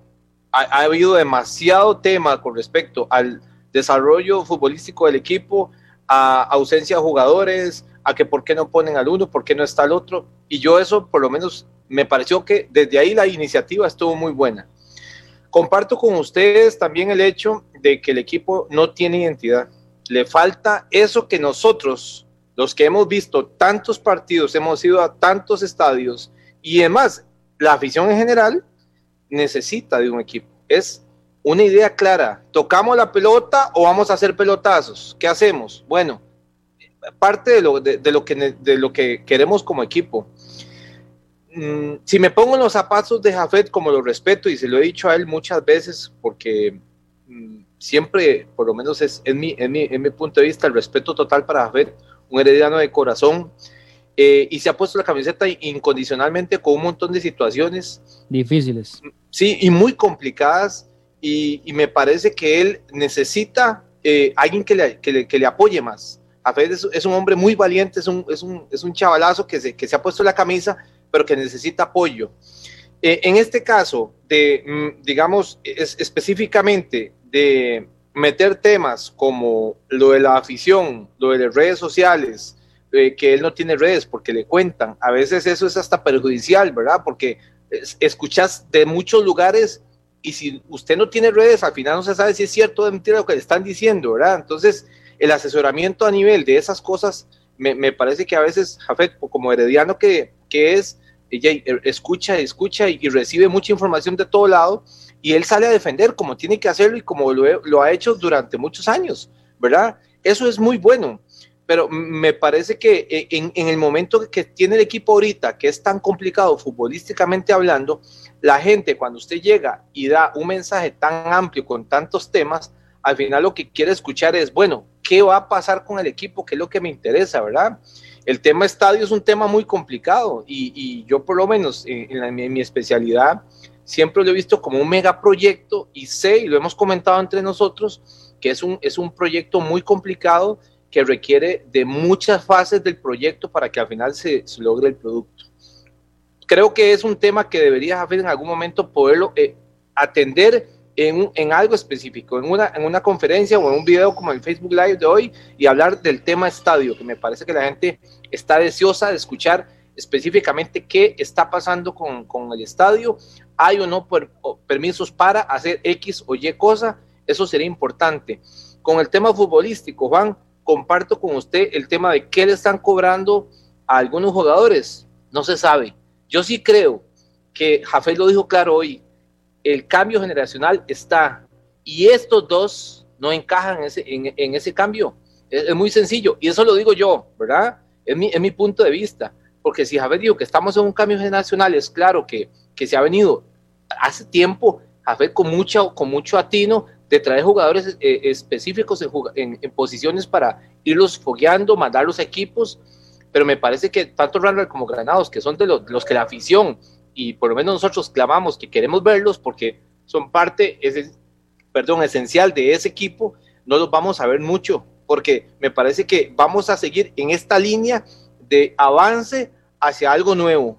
Ha, habido demasiado tema con respecto al desarrollo futbolístico del equipo, a ausencia de jugadores, a que por qué no ponen al uno, por qué no está el otro. Y yo eso por lo menos me pareció que desde ahí la iniciativa estuvo muy buena. Comparto con ustedes también el hecho de que el equipo no tiene identidad. Le falta eso que nosotros, los que hemos visto tantos partidos, hemos ido a tantos estadios y además la afición en general, necesita de un equipo. Es una idea clara. ¿Tocamos la pelota o vamos a hacer pelotazos? ¿Qué hacemos? Bueno, parte de lo, de, lo, que, de lo que queremos como equipo. Mm, si me pongo en los zapatos de Jafet, como lo respeto y se lo he dicho a él muchas veces, porque mm, siempre, por lo menos es en mi, en, mi, en mi punto de vista, el respeto total para Jafet, un herediano de corazón, eh, y se ha puesto la camiseta incondicionalmente con un montón de situaciones difíciles. Sí, y muy complicadas. Y, me parece que él necesita eh, alguien que le, que, le, apoye más. A es, es, un hombre muy valiente, es un, es un, es un chavalazo que se, que se ha puesto la camisa, pero que necesita apoyo. Eh, en este caso, de, mm, digamos, es, específicamente de meter temas como lo de la afición, lo de las redes sociales, eh, que él no tiene redes porque le cuentan. A veces eso es hasta perjudicial, ¿verdad? Porque escuchas de muchos lugares y si usted no tiene redes, al final no se sabe si es cierto o mentira lo que le están diciendo, ¿verdad? Entonces, el asesoramiento a nivel de esas cosas, me, parece que a veces, Jafet, como herediano que, que es, ella escucha, escucha y, recibe mucha información de todo lado y él sale a defender como tiene que hacerlo y como lo, lo ha hecho durante muchos años, ¿verdad? Eso es muy bueno pero me parece que eh, en, el momento que tiene el equipo ahorita, que es tan complicado futbolísticamente hablando, la gente cuando usted llega y da un mensaje tan amplio con tantos temas, al final lo que quiere escuchar es, bueno, ¿qué va a pasar con el equipo? ¿Qué es lo que me interesa, verdad? El tema estadio es un tema muy complicado y, yo por lo menos en, en mi especialidad siempre lo he visto como un megaproyecto y sé, y lo hemos comentado entre nosotros, que es un, es un proyecto muy complicado que requiere de muchas fases del proyecto para que al final se, logre el producto. Creo que es un tema que debería haber en algún momento poderlo eh, atender en, en, algo específico, en una, en una conferencia o en un video como el Facebook Live de hoy y hablar del tema estadio, que me parece que la gente está deseosa de escuchar específicamente qué está pasando con, con el estadio, hay o no permisos para hacer X o Y cosa, eso sería importante. Con el tema futbolístico, Juan, comparto con usted el tema de qué le están cobrando a algunos jugadores, no se sabe. Yo sí creo que Jafé lo dijo claro hoy, el cambio generacional está y estos dos no encajan en ese, en, ese cambio. Es, muy sencillo y eso lo digo yo, ¿verdad? Es mi, es mi punto de vista. Porque si Jafet dijo que estamos en un cambio generacional, es claro que, que se ha venido hace tiempo, Jafet con, mucho, con mucho atino, de traer jugadores eh, específicos en, posiciones para irlos fogueando, mandar los equipos, pero me parece que tanto Randall como Granados, que son de los, que la afición y por lo menos nosotros clamamos que queremos verlos porque son parte, perdón, esencial de ese equipo, no los vamos a ver mucho, porque me parece que vamos a seguir en esta línea de avance hacia algo nuevo.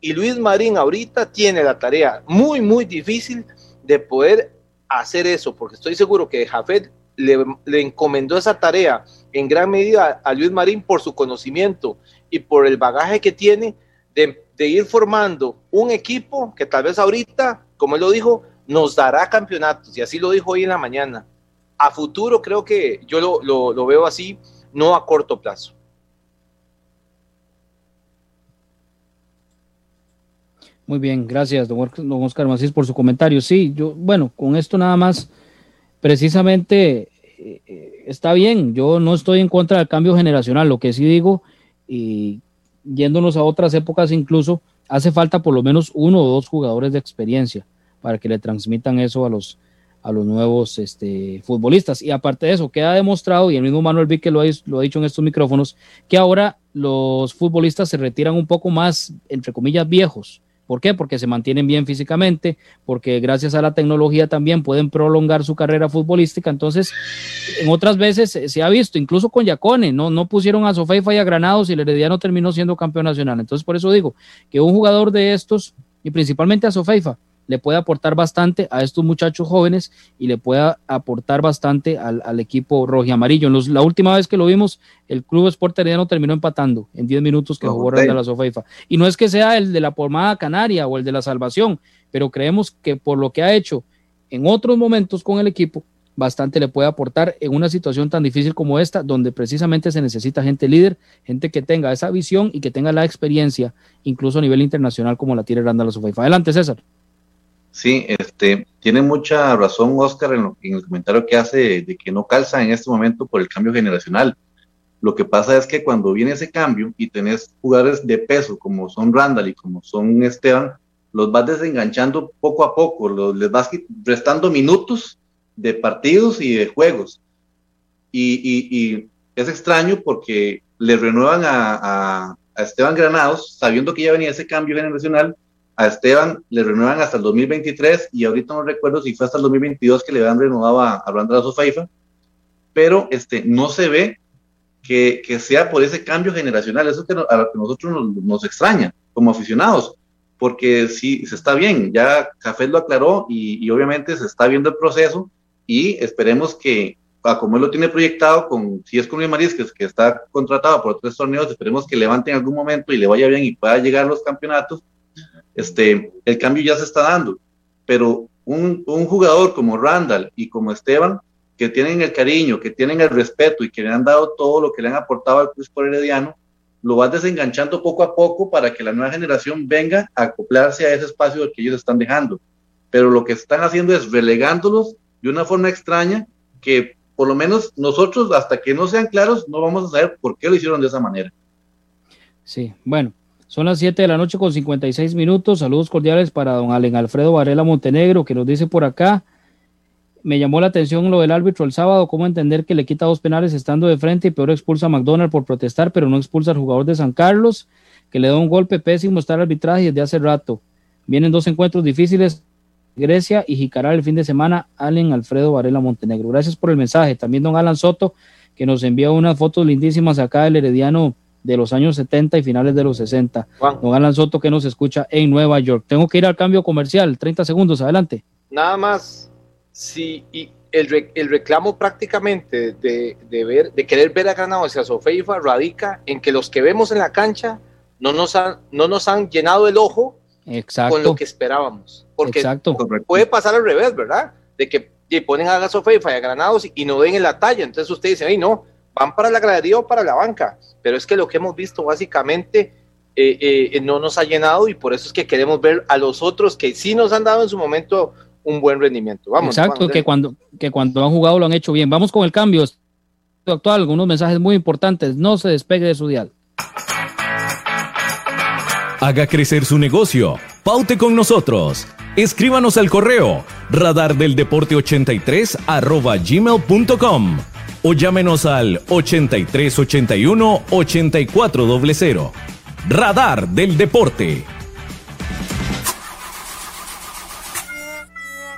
Y Luis Marín ahorita tiene la tarea muy, muy difícil de poder hacer eso, porque estoy seguro que Jafet le, le, encomendó esa tarea en gran medida a Luis Marín por su conocimiento y por el bagaje que tiene de de ir formando un equipo que tal vez ahorita, como él lo dijo, nos dará campeonatos, y así lo dijo hoy en la mañana. A futuro creo que yo lo, lo, veo así, no a corto plazo. Muy bien, gracias, don Oscar Macís, por su comentario. Sí, yo, bueno, con esto nada más, precisamente eh, está bien, yo no estoy en contra del cambio generacional, lo que sí digo, y yéndonos a otras épocas incluso, hace falta por lo menos uno o dos jugadores de experiencia para que le transmitan eso a los, a los nuevos este, futbolistas. Y aparte de eso, queda demostrado, y el mismo Manuel Vique lo ha dicho en estos micrófonos, que ahora los futbolistas se retiran un poco más, entre comillas, viejos. ¿Por qué? Porque se mantienen bien físicamente, porque gracias a la tecnología también pueden prolongar su carrera futbolística. Entonces, en otras veces se ha visto, incluso con Yacone, no, no pusieron a Sofeifa y a Granados y el Herediano terminó siendo campeón nacional. Entonces, por eso digo que un jugador de estos, y principalmente a Sofeifa, le puede aportar bastante a estos muchachos jóvenes y le puede aportar bastante al, equipo rojo y amarillo. la última vez que lo vimos, el Club Sport Herediano terminó empatando en 10 minutos que jugó de la Sofeifa. Y no es que sea el de la Pormada Canaria o el de la Salvación, pero creemos que por lo que ha hecho en otros momentos con el equipo, bastante le puede aportar en una situación tan difícil como esta, donde precisamente se necesita gente líder, gente que tenga esa visión y que tenga la experiencia, incluso a nivel internacional, como la tiene Randa la Sofeifa. Adelante, César. Sí, este, tiene mucha razón Oscar en, el comentario que hace de, que no calza en este momento por el cambio generacional. Lo que pasa es que cuando viene ese cambio y tenés jugadores de peso como son Randall y como son Esteban, los vas desenganchando poco a poco, los, les vas restando minutos de partidos y de juegos. Y, es extraño porque le renuevan a, a Esteban Granados, sabiendo que ya venía ese cambio generacional, a Esteban le renuevan hasta el 2023 y ahorita no recuerdo si fue hasta el 2022 que le habían renovado a, a Randall Sofaifa, pero este, no se ve que, que, sea por ese cambio generacional, eso que a lo que nosotros nos, nos, extraña como aficionados, porque sí, se está bien, ya Café lo aclaró y, y obviamente se está viendo el proceso y esperemos que, como él lo tiene proyectado, con, si es con Luis Maris, que, que está contratado por tres torneos, esperemos que levante en algún momento y le vaya bien y pueda llegar a los campeonatos este, el cambio ya se está dando, pero un, jugador como Randall y como Esteban, que tienen el cariño, que tienen el respeto y que le han dado todo lo que le han aportado al Cruz por Herediano, lo vas desenganchando poco a poco para que la nueva generación venga a acoplarse a ese espacio que ellos están dejando. Pero lo que están haciendo es relegándolos de una forma extraña que por lo menos nosotros, hasta que no sean claros, no vamos a saber por qué lo hicieron de esa manera. Sí, bueno, son las 7 de la noche con 56 minutos. Saludos cordiales para don Alen Alfredo Varela Montenegro, que nos dice por acá. Me llamó la atención lo del árbitro el sábado, cómo entender que le quita dos penales estando de frente y peor expulsa a McDonald por protestar, pero no expulsa al jugador de San Carlos, que le da un golpe pésimo estar arbitraje desde hace rato. Vienen dos encuentros difíciles, Grecia y Jicaral el fin de semana, Alen Alfredo Varela Montenegro. Gracias por el mensaje. También don Alan Soto, que nos envió unas fotos lindísimas acá del Herediano de los años 70 y finales de los 60. Don Alan Soto que nos escucha en Nueva York. Tengo que ir al cambio comercial, 30 segundos, adelante. Nada más Sí, y el, el reclamo prácticamente de, de, ver, de querer ver a Granados hacia Sofeifa radica en que los que vemos en la cancha no nos han, no nos han llenado el ojo Exacto. con lo que esperábamos. Porque Exacto. puede pasar al revés, ¿verdad? De que y ponen a Sofeifa y a Granados y, no den en la talla. Entonces ustedes dicen, ay, no, van para la gradería o para la banca. Pero es que lo que hemos visto básicamente eh, eh, no nos ha llenado y por eso es que queremos ver a los otros que sí nos han dado en su momento un buen rendimiento. Vamos, Exacto, que cuando, que cuando han jugado lo han hecho bien. Vamos con el cambio actual, algunos mensajes muy importantes. No se despegue de su dial. Haga crecer su negocio. Paute con nosotros. Escríbanos al correo radardeldeporte83 arroba gmail.com o llámenos al 8381 8400. Radar del Deporte.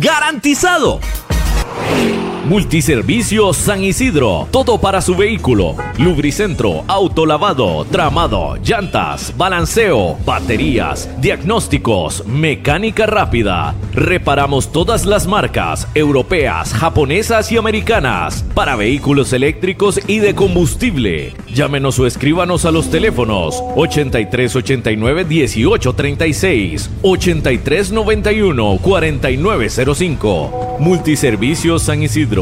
¡Garantizado! Multiservicio San Isidro, todo para su vehículo. Lubricentro, autolavado, tramado, llantas, balanceo, baterías, diagnósticos, mecánica rápida. Reparamos todas las marcas, europeas, japonesas y americanas, para vehículos eléctricos y de combustible. Llámenos o escríbanos a los teléfonos 8389 1836, 8391 4905. Multiservicio San Isidro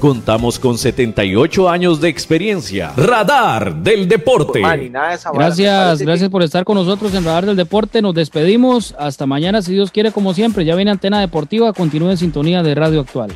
Contamos con 78 años de experiencia. Radar del Deporte. Gracias, gracias por estar con nosotros en Radar del Deporte. Nos despedimos. Hasta mañana, si Dios quiere, como siempre. Ya viene Antena Deportiva. Continúe en sintonía de Radio Actual.